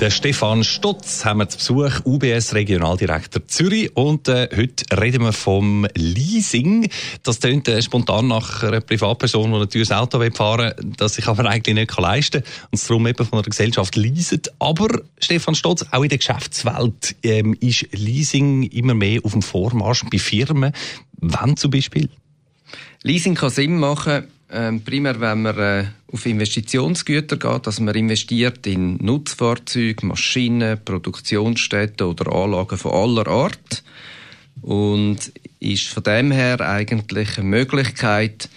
Der Stefan Stotz haben wir zu Besuch, UBS Regionaldirektor Zürich. Und äh, heute reden wir vom Leasing. Das klingt äh, spontan nach einer Privatperson, die natürlich das Auto fahren will, das sich aber eigentlich nicht leisten kann und es darum eben von einer Gesellschaft leaset. Aber Stefan Stotz, auch in der Geschäftswelt ähm, ist Leasing immer mehr auf dem Vormarsch bei Firmen. Wann zum Beispiel? Leasing kann Sinn machen, ähm, primär wenn man äh, auf Investitionsgüter geht, dass man investiert in Nutzfahrzeuge, Maschinen, Produktionsstätten oder Anlagen von aller Art und ist von dem her eigentlich eine Möglichkeit,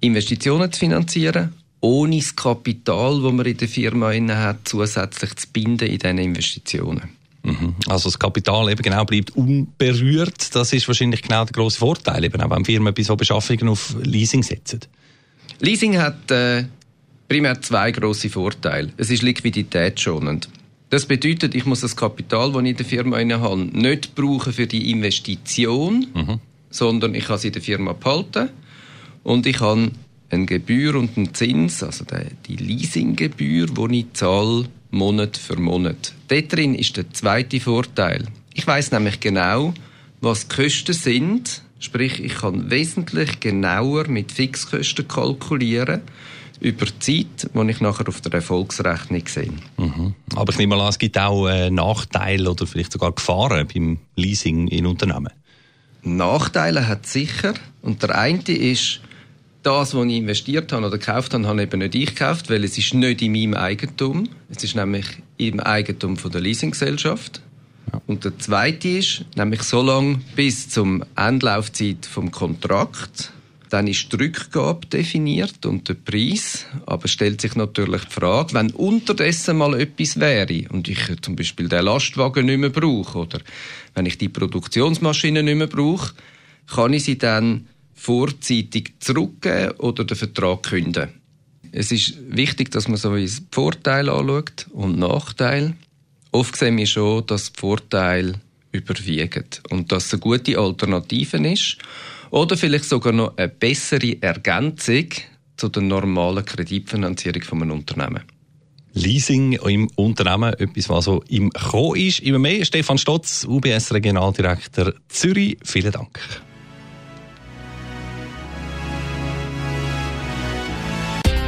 Investitionen zu finanzieren, ohne das Kapital, das man in der Firma hat, zusätzlich zu binden in diesen Investitionen. Mhm. Also das Kapital eben genau bleibt unberührt. Das ist wahrscheinlich genau der große Vorteil, eben auch wenn Firmen bei so Beschaffungen auf Leasing setzen. Leasing hat äh, primär zwei große Vorteile. Es ist liquiditätsschonend. Das bedeutet, ich muss das Kapital, das ich in der Firma habe, nicht brauchen für die Investition, mhm. sondern ich kann es in der Firma behalten und ich habe eine Gebühr und einen Zins, also die Leasinggebühr, die ich zahle Monat für Monat. Dort drin ist der zweite Vorteil. Ich weiß nämlich genau, was die Kosten sind. Sprich, ich kann wesentlich genauer mit Fixkosten kalkulieren über die Zeit, die ich nachher auf der Erfolgsrechnung sehe. Mhm. Aber ich nehme mal an, es gibt auch äh, Nachteile oder vielleicht sogar Gefahren beim Leasing in Unternehmen. Nachteile hat sicher. Und der eine ist, das, was ich investiert habe oder gekauft habe, habe eben nicht ich gekauft, weil es ist nicht in meinem Eigentum. Es ist nämlich im Eigentum von der Leasinggesellschaft. Ja. Und der zweite ist, nämlich so lange bis zum Endlaufzeit vom Kontrakt, dann ist die Rückgabe definiert und der Preis. Aber stellt sich natürlich die Frage, wenn unterdessen mal etwas wäre und ich zum Beispiel den Lastwagen nicht mehr brauche oder wenn ich die Produktionsmaschine nicht mehr brauche, kann ich sie dann vorzeitig zurückgeben oder den Vertrag künden. Es ist wichtig, dass man so wie Vorteile anschaut und Nachteile. Oft sehen wir schon, dass die Vorteile überwiegen und dass es eine gute Alternative ist oder vielleicht sogar noch eine bessere Ergänzung zu der normalen Kreditfinanzierung von einem Unternehmen. Leasing im Unternehmen, etwas, was so im Kommen ist. Immer mehr, Stefan Stotz, UBS Regionaldirektor Zürich. Vielen Dank.